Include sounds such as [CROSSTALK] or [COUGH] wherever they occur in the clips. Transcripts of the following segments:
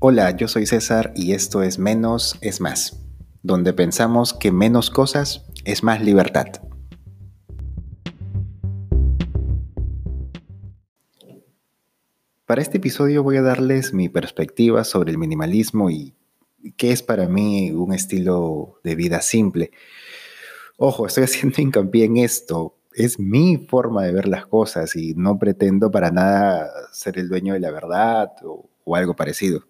Hola, yo soy César y esto es Menos es Más, donde pensamos que menos cosas es más libertad. Para este episodio voy a darles mi perspectiva sobre el minimalismo y qué es para mí un estilo de vida simple. Ojo, estoy [LAUGHS] haciendo hincapié en esto. Es mi forma de ver las cosas y no pretendo para nada ser el dueño de la verdad o, o algo parecido.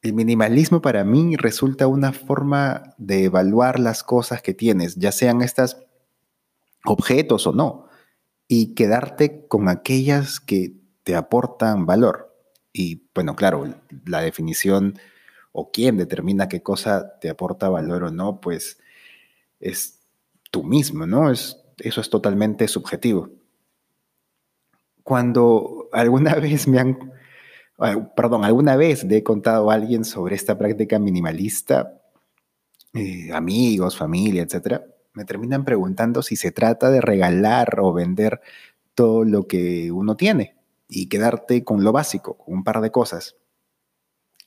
El minimalismo para mí resulta una forma de evaluar las cosas que tienes, ya sean estas objetos o no, y quedarte con aquellas que te aportan valor. Y bueno, claro, la definición o quién determina qué cosa te aporta valor o no, pues es tú mismo, ¿no? Es, eso es totalmente subjetivo. Cuando alguna [LAUGHS] vez me han perdón, alguna vez le he contado a alguien sobre esta práctica minimalista, eh, amigos, familia, etcétera, me terminan preguntando si se trata de regalar o vender todo lo que uno tiene y quedarte con lo básico, con un par de cosas.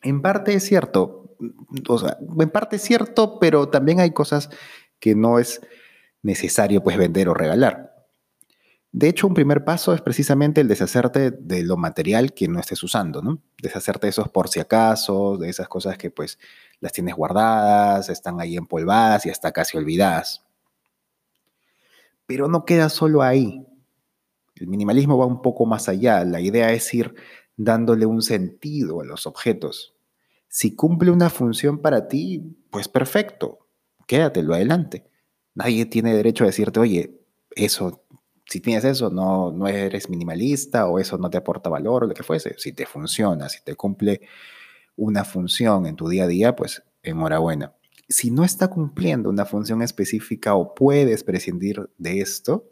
En parte es cierto, o sea, en parte es cierto, pero también hay cosas que no es necesario pues vender o regalar. De hecho, un primer paso es precisamente el deshacerte de lo material que no estés usando, ¿no? Deshacerte de esos por si acaso, de esas cosas que pues las tienes guardadas, están ahí empolvadas y hasta casi olvidadas. Pero no queda solo ahí. El minimalismo va un poco más allá. La idea es ir dándole un sentido a los objetos. Si cumple una función para ti, pues perfecto, quédatelo adelante. Nadie tiene derecho a decirte, oye, eso si tienes eso, no, no eres minimalista o eso no te aporta valor o lo que fuese. Si te funciona, si te cumple una función en tu día a día, pues enhorabuena. Si no está cumpliendo una función específica o puedes prescindir de esto,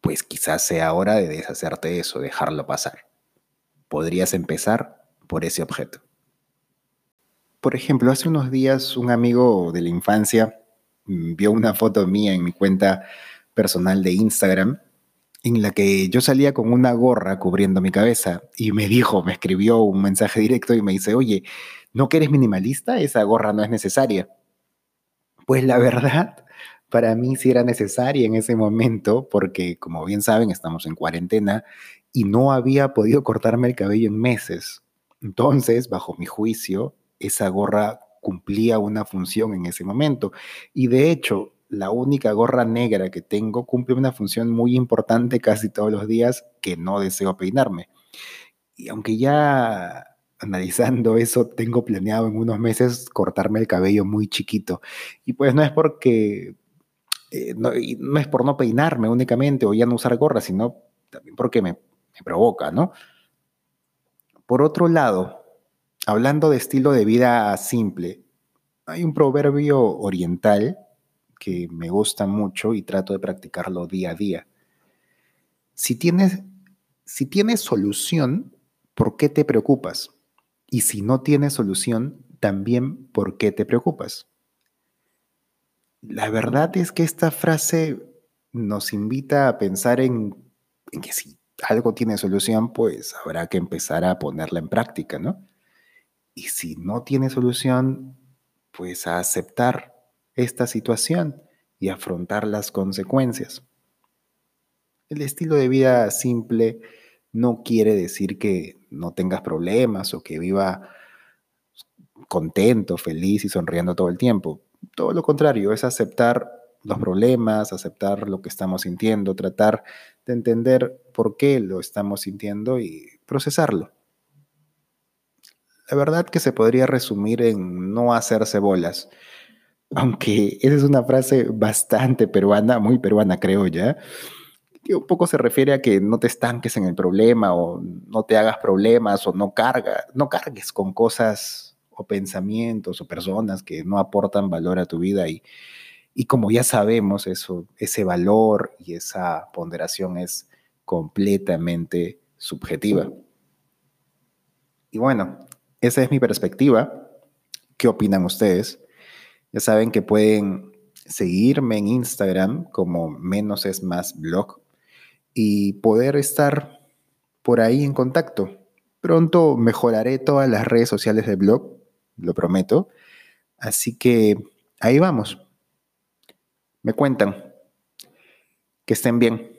pues quizás sea hora de deshacerte de eso, dejarlo pasar. Podrías empezar por ese objeto. Por ejemplo, hace unos días un amigo de la infancia mm, vio una foto mía en mi cuenta personal de Instagram en la que yo salía con una gorra cubriendo mi cabeza y me dijo, me escribió un mensaje directo y me dice, oye, ¿no que eres minimalista? Esa gorra no es necesaria. Pues la verdad, para mí sí era necesaria en ese momento porque, como bien saben, estamos en cuarentena y no había podido cortarme el cabello en meses. Entonces, bajo mi juicio, esa gorra cumplía una función en ese momento. Y de hecho, la única gorra negra que tengo cumple una función muy importante casi todos los días que no deseo peinarme. Y aunque ya analizando eso, tengo planeado en unos meses cortarme el cabello muy chiquito. Y pues no es porque, eh, no, es por no peinarme únicamente o ya no usar gorra, sino también porque me, me provoca, ¿no? Por otro lado, hablando de estilo de vida simple, hay un proverbio oriental que me gusta mucho y trato de practicarlo día a día. Si tienes, si solución, ¿por qué te preocupas? Y si no tienes solución, también ¿por qué te preocupas? La verdad es que esta frase nos invita a pensar en, en que si algo tiene solución, pues habrá que empezar a ponerla en práctica, ¿no? Y si no tiene solución, pues a aceptar esta situación y afrontar las consecuencias. El estilo de vida simple no quiere decir que no tengas problemas o que viva contento, feliz y sonriendo todo el tiempo. Todo lo contrario, es aceptar los problemas, aceptar lo que estamos sintiendo, tratar de entender por qué lo estamos sintiendo y procesarlo. La verdad que se podría resumir en no hacerse bolas aunque esa es una frase bastante peruana, muy peruana creo ya, un poco se refiere a que no te estanques en el problema o no te hagas problemas o no carga, no cargues con cosas o pensamientos o personas que no aportan valor a tu vida y, y como ya sabemos eso, ese valor y esa ponderación es completamente subjetiva. Y bueno, esa es mi perspectiva. ¿Qué opinan ustedes? Ya saben que pueden seguirme en Instagram como menos es más blog y poder estar por ahí en contacto. Pronto mejoraré todas las redes sociales del blog, lo prometo. Así que ahí vamos. Me cuentan. Que estén bien.